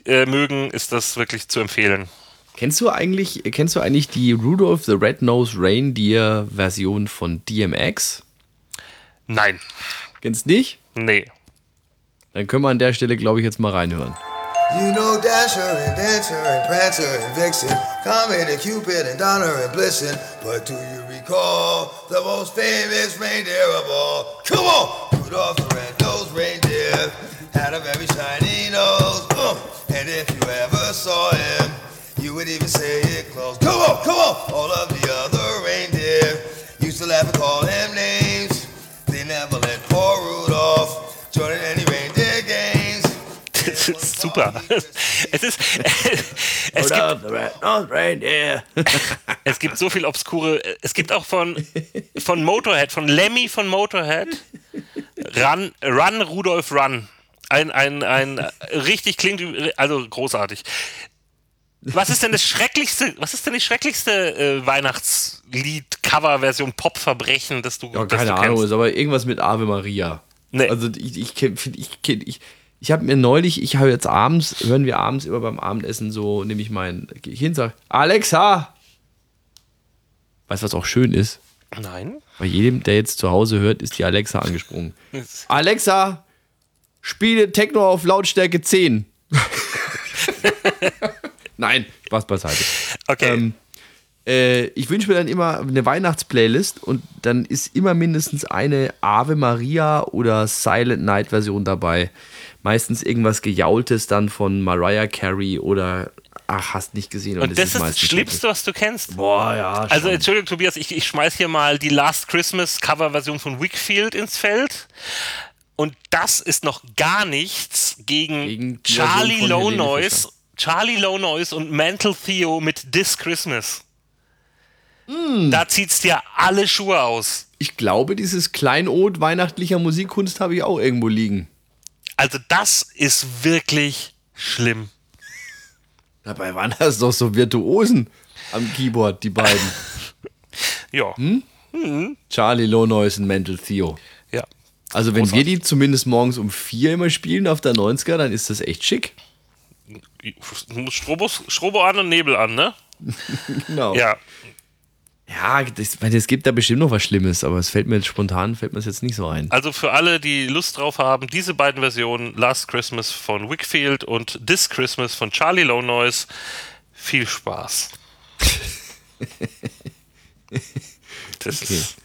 äh, mögen, ist das wirklich zu empfehlen. Kennst du eigentlich, kennst du eigentlich die Rudolph the Red-Nosed Reindeer Version von DMX? Nein. Kennst du nicht? Nee. Dann können wir an der Stelle, glaube ich, jetzt mal reinhören. You know Dasher and Dancer and Prancer and Vixen, Comet and Cupid and Donner and Blitzen. But do you recall the most famous reindeer of all? Come on! Rudolph the red-nosed reindeer had a very shiny nose. Uh, and if you ever saw him, you would even say it close. Come on, come on! All of the other reindeer used to laugh and call him names. They never let poor Rudolph join in any reindeer. Es ist super. Es ist. Es gibt, es gibt so viel obskure. Es gibt auch von, von Motorhead, von Lemmy von Motorhead. Run, Run, Rudolf Run. Ein, ein, ein richtig klingt, also großartig. Was ist denn das schrecklichste, was ist denn die schrecklichste äh, Weihnachtslied-Cover-Version Pop-Verbrechen, das du Ja, keine du Ahnung, ist aber irgendwas mit Ave Maria. Nee. Also ich, ich, ich, ich, ich, ich habe mir neulich, ich habe jetzt abends, hören wir abends immer beim Abendessen so, nehme ich mein, gehe ich hin, sage, Alexa! Weißt du, was auch schön ist? Nein. Bei jedem, der jetzt zu Hause hört, ist die Alexa angesprungen. Alexa, spiele Techno auf Lautstärke 10. Nein, Spaß beiseite. Okay. Ähm, äh, ich wünsche mir dann immer eine Weihnachtsplaylist und dann ist immer mindestens eine Ave Maria oder Silent Night Version dabei. Meistens irgendwas Gejaultes dann von Mariah Carey oder ach, hast nicht gesehen. Und das ist das Schlimmste, was du kennst. Boah, ja. Also schon. Entschuldigung, Tobias, ich, ich schmeiß hier mal die Last Christmas Cover-Version von Wickfield ins Feld. Und das ist noch gar nichts gegen, Gegen Charlie Version Low Noise. Charlie Low Noise und Mental Theo mit This Christmas. Hm. Da zieht's dir alle Schuhe aus. ich glaube, dieses Kleinod weihnachtlicher Musikkunst habe ich auch irgendwo liegen. Also das ist wirklich schlimm. Dabei waren das doch so Virtuosen am Keyboard, die beiden. Ja, Hm? Charlie Low Noise und Mental Theo. ja. Also wenn wir Großartig. die zumindest morgens um vier immer spielen auf der 90er, dann ist das echt schick. Strobos, Strobo an und Nebel an, ne? Genau. Ja. Ja, das, weil es gibt da bestimmt noch was Schlimmes, aber es fällt mir jetzt spontan, fällt mir jetzt nicht so ein. Also für alle, die Lust drauf haben, diese beiden Versionen, Last Christmas von Wickfield und This Christmas von Charlie Low Noise, viel Spaß. Das Okay. ist,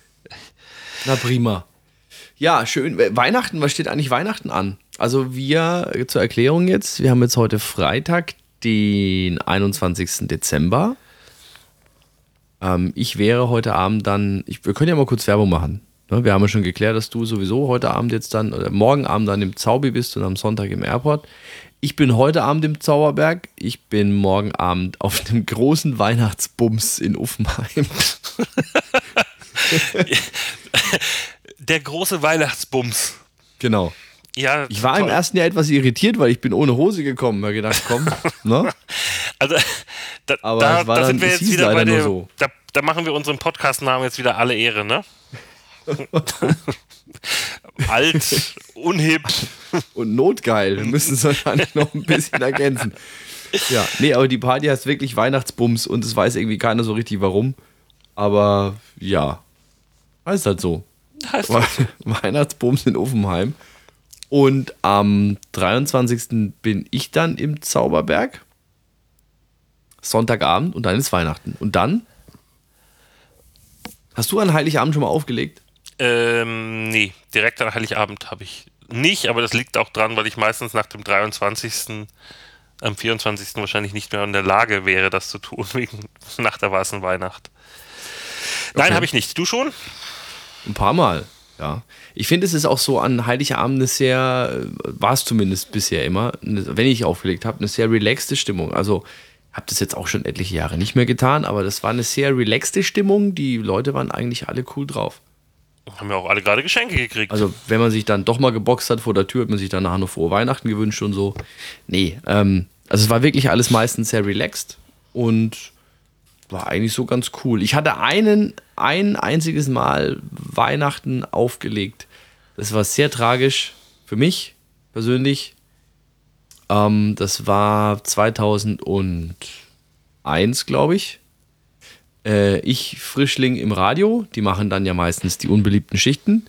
Na prima. Ja, schön. Weihnachten, was steht eigentlich Weihnachten an? Also wir, zur Erklärung jetzt, wir haben jetzt heute Freitag, den 21. Dezember. Ähm, ich wäre heute Abend dann, ich, wir können ja mal kurz Werbung machen. Ne, Wir haben ja schon geklärt, dass du sowieso heute Abend jetzt dann, oder morgen Abend dann im Zaubi bist und am Sonntag im Airport. Ich bin heute Abend im Zauberberg. Ich bin morgen Abend auf dem großen Weihnachtsbums in Uffenheim. der große Weihnachtsbums. Genau. Ja, Ich war im toll. ersten Jahr etwas irritiert, weil ich bin ohne Hose gekommen. Habe gedacht, komm, ne? Also, da, Aber da, da dann- sind wir jetzt wieder bei der. so. Da, da machen wir unserem Podcast-Namen jetzt wieder alle Ehre, ne? Alt, unhip. Und notgeil. Wir müssen es wahrscheinlich noch ein bisschen ergänzen. Ja, nee, aber die Party heißt wirklich Weihnachtsbums und es weiß irgendwie keiner so richtig warum. Aber ja, heißt halt so. Heißt We Weihnachtsbums in Uffenheim. Und am 23. bin ich dann im Zauberberg. Sonntagabend und dann ist Weihnachten. Und dann? Hast du an Heiligabend schon mal aufgelegt? Ähm, nee, direkt an Heiligabend habe ich nicht, aber das liegt auch dran, weil ich meistens nach dem 23. am 24. wahrscheinlich nicht mehr in der Lage wäre, das zu tun, wegen nach der weißen Weihnacht. Nein, Okay. habe ich nicht. Du schon? Ein paar Mal, ja. Ich finde, es ist auch so an Heiligabend eine sehr, äh, war es zumindest bisher immer, eine, wenn ich aufgelegt habe, eine sehr relaxte Stimmung. Also, habe das jetzt auch schon etliche Jahre nicht mehr getan, aber das war eine sehr relaxte Stimmung. Die Leute waren eigentlich alle cool drauf. Haben ja auch alle gerade Geschenke gekriegt. Also, wenn man sich dann doch mal geboxt hat vor der Tür, hat man sich dann nachher noch frohe Weihnachten gewünscht und so. Nee, ähm, also es war wirklich alles meistens sehr relaxed und war eigentlich so ganz cool. Ich hatte einen, ein einziges Mal Weihnachten aufgelegt. Das war sehr tragisch für mich persönlich. Ähm, das war 2001, glaube ich äh, ich Frischling im Radio, die machen dann ja meistens die unbeliebten Schichten.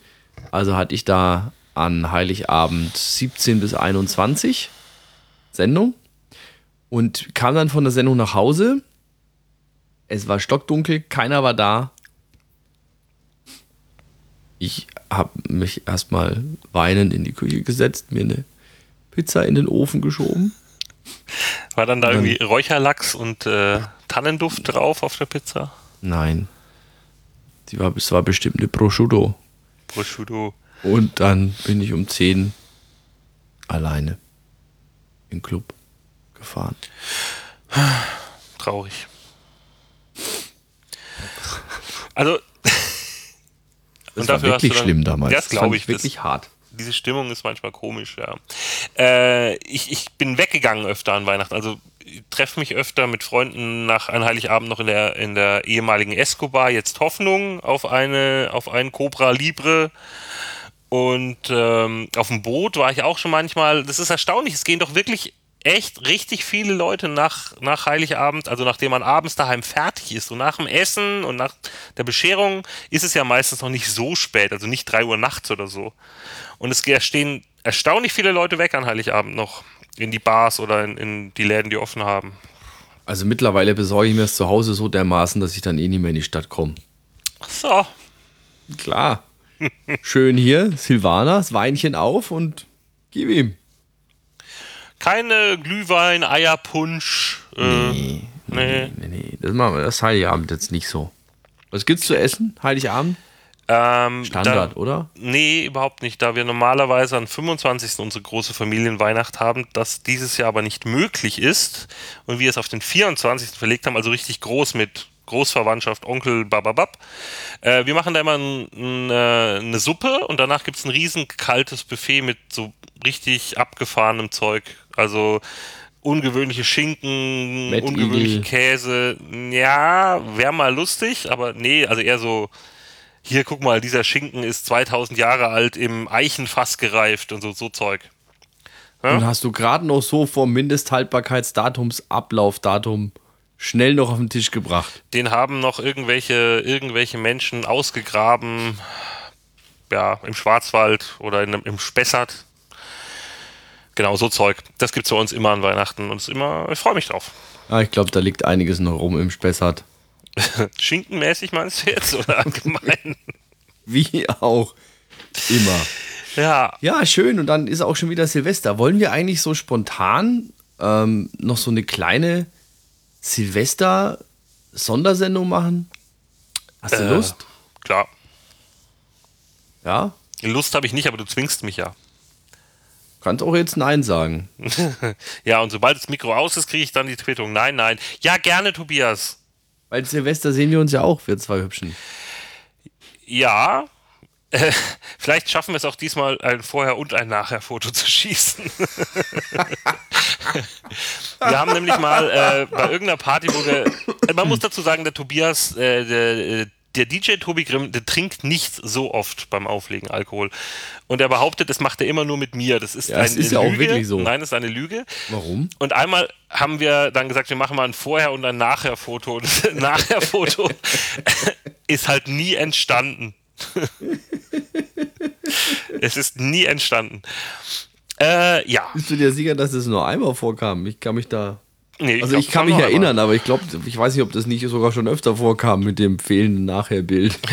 Also hatte ich da an Heiligabend 17 bis 21 Sendung und kam dann von der Sendung nach Hause. Es war stockdunkel, keiner war da. Ich habe mich erstmal weinend in die Küche gesetzt, mir eine Pizza in den Ofen geschoben. War dann da irgendwie Räucherlachs und äh, Tannenduft drauf auf der Pizza? Nein. Die war, es war bestimmt eine Prosciutto. Prosciutto. Und dann bin ich um 10 alleine im Club gefahren. Traurig. Also. Das war wirklich dann- schlimm damals. Das glaube ich. Wirklich hart. diese Stimmung ist manchmal komisch, ja. Äh, ich, ich bin weggegangen öfter an Weihnachten. Also ich treffe mich öfter mit Freunden nach einem Heiligabend noch in der, in der ehemaligen Escobar, jetzt Hoffnung auf eine, auf einen Cobra Libre. Und ähm, auf dem Boot war ich auch schon manchmal. Das ist erstaunlich. Es gehen doch wirklich echt richtig viele Leute nach, nach Heiligabend, also nachdem man abends daheim fertig ist. Und nach dem Essen und nach der Bescherung ist es ja meistens noch nicht so spät, also nicht 3 Uhr nachts oder so. Und es stehen erstaunlich viele Leute weg an Heiligabend noch in die Bars oder in, in die Läden, die offen haben. Also mittlerweile besorge ich mir es zu Hause so dermaßen, dass ich dann eh nicht mehr in die Stadt komme. Ach so. Klar. Schön hier, Silvana, das Weinchen auf und gib ihm. Keine Glühwein, Eierpunsch. Äh, Nee, nee. nee, nee. Das machen wir das Heiligabend jetzt nicht so. Was gibt's zu essen? Heiligabend? Ähm, Standard, da, oder? Nee, überhaupt nicht. Da wir normalerweise am 25. unsere große Familienweihnacht haben, das dieses Jahr aber nicht möglich ist und wir es auf den 24. verlegt haben, also richtig groß mit Großverwandtschaft, Onkel, bababab. Äh, wir machen da immer ein, ein, äh, eine Suppe und danach gibt es ein riesen kaltes Buffet mit so richtig abgefahrenem Zeug. Also ungewöhnliche Schinken, Mettigel. ungewöhnliche Käse. Ja, wäre mal lustig, aber nee, also eher so hier guck mal, dieser Schinken ist 2000 Jahre alt im Eichenfass gereift und so, so Zeug. Ja? Und hast du gerade noch so vom Mindesthaltbarkeitsdatums, Ablaufdatum schnell noch auf den Tisch gebracht. Den haben noch irgendwelche, irgendwelche Menschen ausgegraben, ja, im Schwarzwald oder in, im Spessart. Genau, so Zeug. Das gibt's bei uns immer an Weihnachten und ist immer, ich freue mich drauf. Ah, ich glaube, da liegt einiges noch rum im Spessart. Schinkenmäßig meinst du jetzt oder allgemein? Wie auch immer. ja, Ja, schön. Und dann ist auch schon wieder Silvester. Wollen wir eigentlich so spontan ähm, noch so eine kleine Silvester-Sondersendung machen? Hast du Äh. Lust? klar. Ja? Lust habe ich nicht, aber du zwingst mich ja. Kannst auch jetzt Nein sagen. Ja, und sobald das Mikro aus ist, kriege ich dann die Quittung. Nein, nein. Ja, gerne, Tobias. Weil Silvester sehen wir uns ja auch, wir zwei Hübschen. Ja, äh, vielleicht schaffen wir es auch diesmal, ein Vorher- und ein Nachher-Foto zu schießen. wir haben nämlich mal äh, bei irgendeiner Party, wo wir. Äh, man muss dazu sagen, der Tobias, äh, der, äh, der DJ Tobi Grimm, der trinkt nicht so oft beim Auflegen Alkohol. Und er behauptet, das macht er immer nur mit mir. Das ist Ja, eine ist ja auch Lüge. wirklich so. Nein, das ist eine Lüge. Warum? Und einmal haben wir dann gesagt, wir machen mal ein Vorher- und ein Nachher-Foto. Und das Nachher-Foto ist halt nie entstanden. es ist nie entstanden. Äh, ja. Bist du dir sicher, dass es nur einmal vorkam? Ich kann mich da. Nee, Also glaub, ich kann mich erinnern, aber ich glaube, ich weiß nicht, ob das nicht sogar schon öfter vorkam mit dem fehlenden Nachherbild.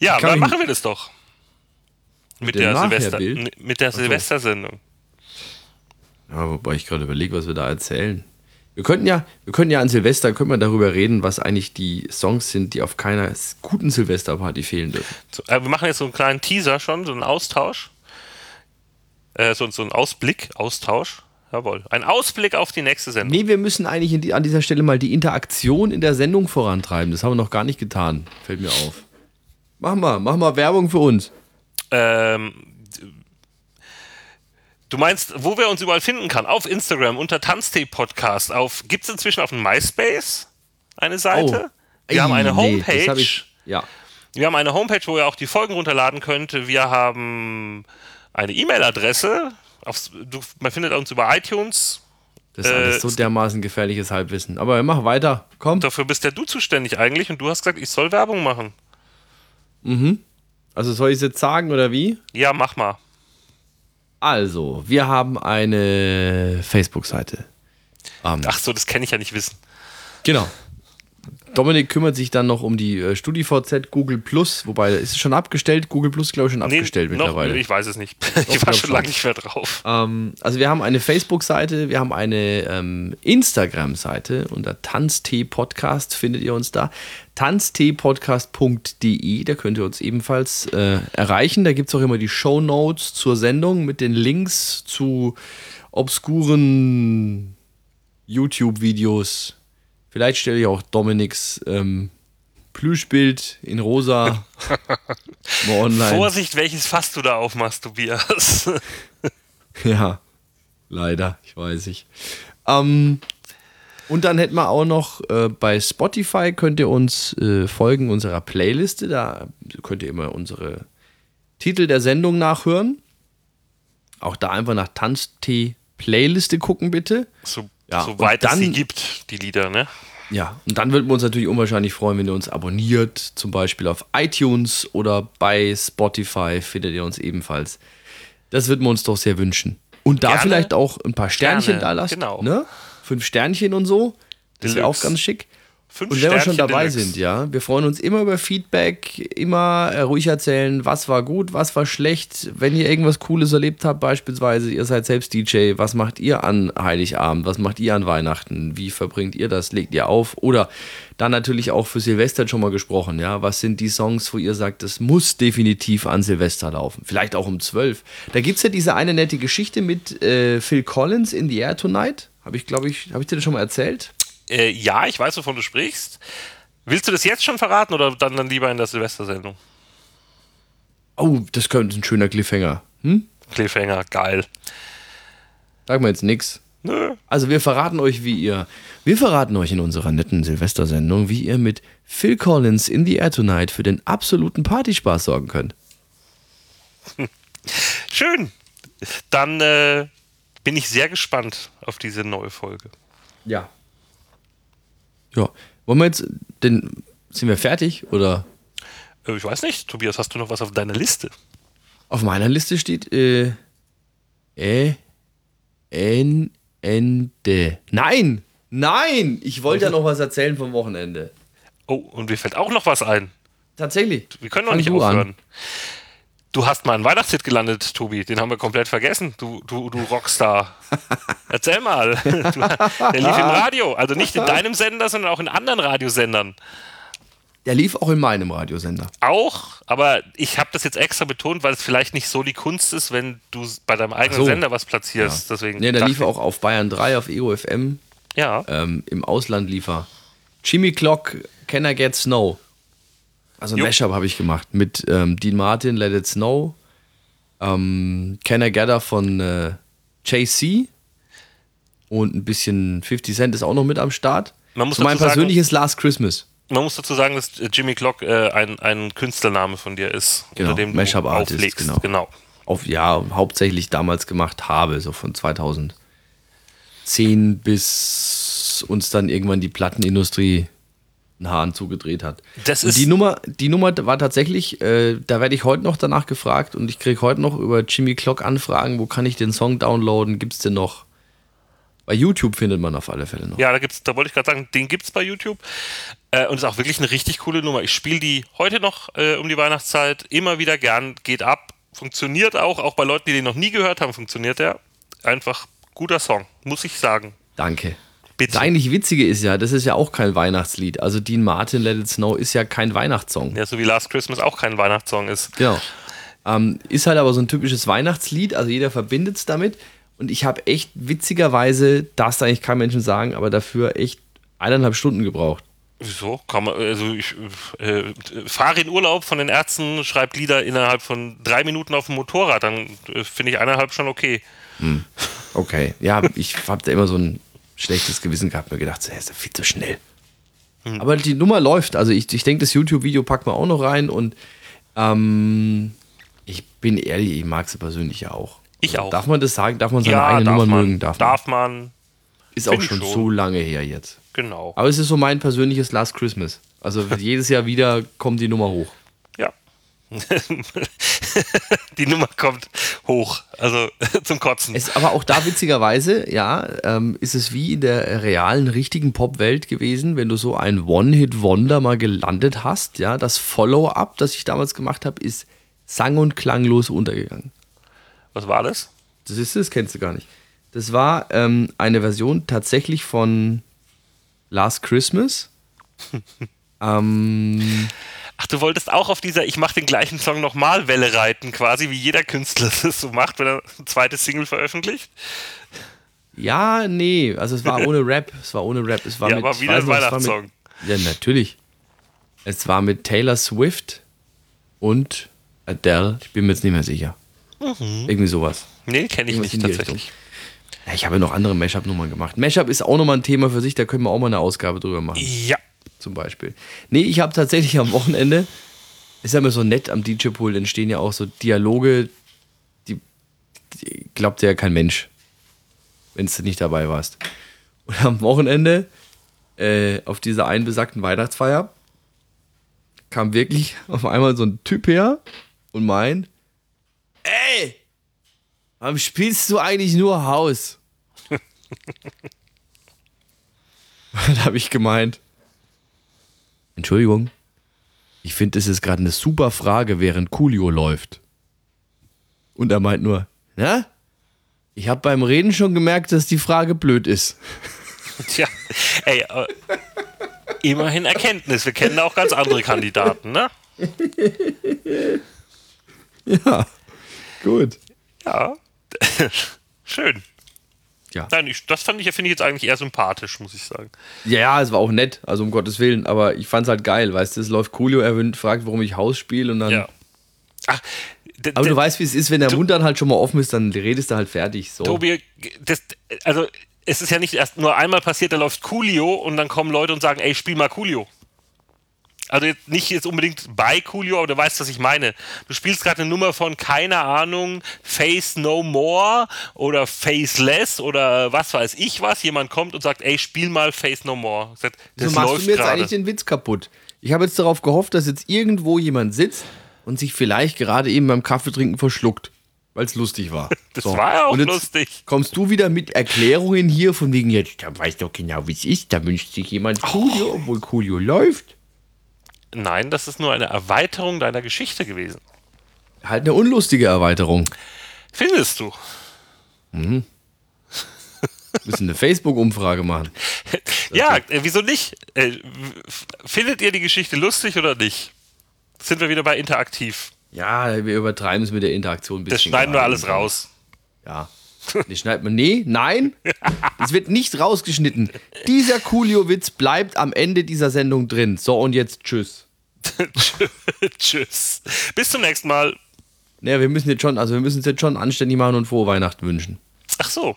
Ja, dann machen wir das doch. Mit, dem der, Silvester, mit der Silvestersendung. Ja, wobei ich gerade überlege, was wir da erzählen. Wir könnten ja, wir könnten ja an Silvester können wir darüber reden, was eigentlich die Songs sind, die auf keiner guten Silvesterparty fehlen dürfen. So, äh, wir machen jetzt so einen kleinen Teaser schon, so einen Austausch. Äh, so, so einen Ausblick, Austausch. Jawohl. Ein Ausblick auf die nächste Sendung. Nee, wir müssen eigentlich die, an dieser Stelle mal die Interaktion in der Sendung vorantreiben. Das haben wir noch gar nicht getan. Fällt mir auf. Mach mal, mach mal Werbung für uns. Ähm, du meinst, wo wir uns überall finden kann? Auf Instagram unter Tanztee Podcast. Auf gibt es inzwischen auf dem MySpace eine Seite? wir haben eine Oh. Nee, Homepage. das hab ich, ja. wir haben eine Homepage, wo ihr auch die Folgen runterladen könnt. Wir haben eine E-Mail-Adresse. Aufs- du- Man findet uns über iTunes. Das ist alles Äh, so dermaßen gefährliches Halbwissen. Aber mach weiter. Komm. Dafür bist ja du zuständig eigentlich und du hast gesagt, ich soll Werbung machen. Also soll ich es jetzt sagen oder wie? Ja, mach mal. Also, wir haben eine Facebook-Seite. Ähm, Ach so, das kann ich ja nicht wissen. Genau. Dominik kümmert sich dann noch um die äh, StudiVZ Google Plus, wobei ist es schon abgestellt. Google Plus, glaube ich, schon abgestellt noch, mittlerweile. ich weiß es nicht. ich war schon. lange nicht mehr drauf. Ähm, also wir haben eine Facebook-Seite, wir haben eine ähm, Instagram-Seite unter Tanztee Podcast findet ihr uns da. Tanzteepodcast.de, da könnt ihr uns ebenfalls äh, erreichen. Da gibt es auch immer die Show Notes zur Sendung mit den Links zu obskuren YouTube-Videos. Vielleicht stelle ich auch Dominiks ähm, Plüschbild in rosa mal online. Vorsicht, welches Fass du da aufmachst, Tobias. Ja, leider, ich weiß nicht. Ähm, und dann hätten wir auch noch äh, bei Spotify könnt ihr uns äh, folgen unserer Playliste. Da könnt ihr immer unsere Titel der Sendung nachhören. Auch da einfach nach Tanztee Playliste gucken, bitte. so, Ja, soweit und es sie dann- gibt, die Lieder, ne? Ja, und dann würden wir uns natürlich unwahrscheinlich freuen, wenn ihr uns abonniert, zum Beispiel auf iTunes oder bei Spotify findet ihr uns ebenfalls. Das würden wir uns doch sehr wünschen. Und da Gerne vielleicht auch ein paar Sternchen Sterne, da lasst. genau. Ne? Fünf Sternchen und so. Das wäre auch ganz schick. Fünf Und wenn wir schon Sternchen dabei Deluxe. sind, ja, wir freuen uns immer über Feedback, immer äh, ruhig erzählen, was war gut, was war schlecht. Wenn ihr irgendwas Cooles erlebt habt, beispielsweise, ihr seid selbst DJ, was macht ihr an Heiligabend, was macht ihr an Weihnachten, wie verbringt ihr das, legt ihr auf? Oder dann natürlich auch für Silvester schon mal gesprochen, ja, was sind die Songs, wo ihr sagt, das muss definitiv an Silvester laufen, vielleicht auch um 12. Da gibt es ja diese eine nette Geschichte mit äh, Phil Collins in the Air Tonight. Habe ich, glaube ich, habe ich dir das schon mal erzählt? Äh, ja, ich weiß, wovon du sprichst. Willst du das jetzt schon verraten oder dann, dann lieber in der Silvestersendung? Oh, das könnte ein schöner Cliffhanger. Hm? Cliffhanger, geil. Sagen wir jetzt nix. Nö. Also wir verraten euch, wie ihr, wir verraten euch in unserer netten Silvestersendung, wie ihr mit Phil Collins in the Air Tonight für den absoluten Partyspaß sorgen könnt. Schön. Dann äh, bin ich sehr gespannt auf diese neue Folge. Ja. Ja. Wollen wir jetzt, denn sind wir fertig oder? Äh, ich weiß nicht, Tobias, hast du noch was auf deiner Liste? Auf meiner Liste steht äh, Ä, N, Ende. Nein! Nein! Ich wollte ja noch was erzählen vom Wochenende. Oh, und mir fällt auch noch was ein. Tatsächlich. Wir können noch Fang nicht du an. Du hast mal einen Weihnachtshit gelandet, Tobi. Den haben wir komplett vergessen. Du, du, du Rockstar. Erzähl mal. Der lief im Radio. Also nicht in deinem Sender, sondern auch in anderen Radiosendern. Der lief auch in meinem Radiosender. Auch, aber ich habe das jetzt extra betont, weil es vielleicht nicht so die Kunst ist, wenn du bei deinem eigenen so. Sender was platzierst. Deswegen Ne, der lief auch auf Bayern 3 auf EO FM. ich- Ja. ähm, im Ausland liefer. Jimmy Clock, Can I Get Snow? Also ein. Mashup habe ich gemacht mit ähm, Dean Martin, Let It Snow, ähm, Can I Gather von äh, JC und ein bisschen 50 Cent ist auch noch mit am Start. Man muss mein dazu sagen- persönliches Last Christmas. Man muss dazu sagen, dass Jimmy Clock äh, ein, ein Künstlername von dir ist, Genau, unter dem du Mashup Artist, auflegst. genau. genau. Auf, ja, hauptsächlich damals gemacht habe, so von 2010 bis uns dann irgendwann die Plattenindustrie einen Hahn zugedreht hat. Das Und ist die Nummer, die Nummer war tatsächlich, äh, da werde ich heute noch danach gefragt und ich kriege heute noch über Jimmy Clock Anfragen, wo kann ich den Song downloaden, gibt es den noch? Bei YouTube findet man auf alle Fälle noch. Ja, da gibt's, da wollte ich gerade sagen, den gibt's bei YouTube. Äh, und ist auch wirklich eine richtig coole Nummer. Ich spiele die heute noch äh, um die Weihnachtszeit immer wieder gern, geht ab, funktioniert auch, auch bei Leuten, die den noch nie gehört haben, funktioniert der. Einfach guter Song, muss ich sagen. Danke. Bitte. Das eigentlich Witzige ist ja, das ist ja auch kein Weihnachtslied. Also Dean Martin, Let It Snow ist ja kein Weihnachtssong. Ja, so wie Last Christmas auch kein Weihnachtssong ist. Genau. Ähm, ist halt aber so ein typisches Weihnachtslied, also jeder verbindet es damit. Und ich habe echt witzigerweise, darf eigentlich kein Menschen sagen, aber dafür echt eineinhalb Stunden gebraucht. Wieso? Kann man, also ich äh, äh, fahre in Urlaub von den Ärzten, schreibe Lieder innerhalb von drei Minuten auf dem Motorrad, dann äh, finde ich eineinhalb schon okay. Okay, ja, ich habe da immer so ein schlechtes Gewissen gehabt, mir gedacht, hey, ist ja viel zu schnell. Aber die Nummer läuft. Also ich, ich denke, das YouTube-Video packen wir auch noch rein und ähm, ich bin ehrlich, ich mag sie persönlich ja auch. Ich Also auch. Darf man das sagen? Darf man seine Ja, eigene Nummer man, mögen? Darf man. darf man, Ist auch schon schon. so lange her jetzt. genau. Aber es ist so mein persönliches Last Christmas. Also jedes Jahr wieder kommt die Nummer hoch. Die Nummer kommt hoch, also zum Kotzen. Es, aber auch da witzigerweise, ja, ähm, ist es wie in der realen, richtigen Pop-Welt gewesen, wenn du so ein One-Hit-Wonder mal gelandet hast, ja, das Follow-up, das ich damals gemacht habe, ist sang- und klanglos untergegangen. Was war das? Das ist das kennst du gar nicht. Das war ähm, eine Version tatsächlich von Last Christmas. ähm, Ach, du wolltest auch auf dieser Ich mach den gleichen Song nochmal Welle reiten, quasi wie jeder Künstler das so macht, wenn er ein zweites Single veröffentlicht. Ja, nee, also es war ohne Rap, es war ohne Rap, es war Ja, mit, aber wieder ein Weihnachtssong. Ja, natürlich. Es war mit Taylor Swift und Adele, ich bin mir jetzt nicht mehr sicher. Irgendwie sowas. Nee, kenne ich Irgendwas nicht tatsächlich. Ja, ich habe noch andere Mashup-Nummern gemacht. Mashup ist auch nochmal ein Thema für sich, da können wir auch mal eine Ausgabe drüber machen, Ja. Zum Beispiel. Nee, ich habe tatsächlich am Wochenende, ist ja immer so nett, am DJ-Pool entstehen ja auch so Dialoge, die, die glaubt ja kein Mensch, wenn du nicht dabei warst. Und am Wochenende, äh, auf dieser einen besagten Weihnachtsfeier, kam wirklich auf einmal so ein Typ her und meint, ey, Warum spielst du eigentlich nur Haus? da habe ich gemeint. Entschuldigung. Ich finde, das ist gerade eine super Frage, während Coolio läuft. Und er meint nur, na? Ich habe beim Reden schon gemerkt, dass die Frage blöd ist. Tja, ey, äh, immerhin Erkenntnis. Wir kennen auch ganz andere Kandidaten, ne? Ja, gut. Ja. Schön. Ja. Nein, ich, das fand ich, finde ich jetzt eigentlich eher sympathisch, muss ich sagen. Ja, ja, es war auch nett, also um Gottes Willen, aber ich fand's halt geil, weißt du, es läuft Coolio, er fragt, warum ich Haus spiele und dann. Ja. Ach, Aber du weißt, wie es ist, wenn der Mund dann halt schon mal offen ist, dann redest du halt fertig. So. Tobi, das, also es ist ja nicht erst nur einmal passiert, da läuft Coolio und dann kommen Leute und sagen, ey, spiel mal Coolio. Also jetzt nicht jetzt unbedingt bei Coolio, aber du weißt, was ich meine. Du spielst gerade eine Nummer von, keine Ahnung, Face No More oder Faceless oder was weiß ich was. Jemand kommt und sagt, ey, spiel mal Face No More. Sagt, Das so machst läuft du mir jetzt eigentlich den Witz kaputt. Ich habe jetzt darauf gehofft, dass jetzt irgendwo jemand sitzt und sich vielleicht gerade eben beim Kaffeetrinken verschluckt, weil es lustig war. Das war ja auch lustig. Kommst du wieder mit Erklärungen hier von wegen, jetzt da weiß doch genau, wie es ist, da wünscht sich jemand Coolio, obwohl Coolio läuft. Nein, das ist nur eine Erweiterung deiner Geschichte gewesen. Halt eine unlustige Erweiterung. Findest du? Müssen eine Facebook-Umfrage machen. Ja, äh, wieso nicht? Äh, findet ihr die Geschichte lustig oder nicht? Sind wir wieder bei interaktiv. Ja, wir übertreiben es mit der Interaktion ein bisschen. Das schneiden wir alles raus. Ja. Nee, schneid man. Nee, nein. Es wird nicht rausgeschnitten. Dieser Coolio-Witz bleibt am Ende dieser Sendung drin. So, und jetzt tschüss. Tschüss. Bis zum nächsten Mal. Naja, wir müssen jetzt schon, also wir müssen es jetzt schon anständig machen und frohe Weihnachten wünschen. Ach so.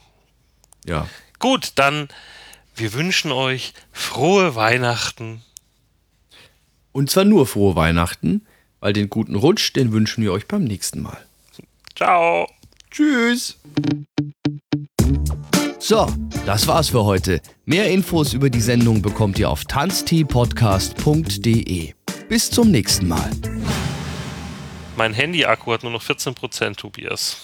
Ja. Gut, dann wir wünschen euch frohe Weihnachten. Und zwar nur frohe Weihnachten, weil den guten Rutsch, den wünschen wir euch beim nächsten Mal. Ciao. Tschüss. So, das war's für heute. Mehr Infos über die Sendung bekommt ihr auf tanzteepodcast.de. Bis zum nächsten Mal. Mein Handy-Akku hat nur noch 14%, Tobias.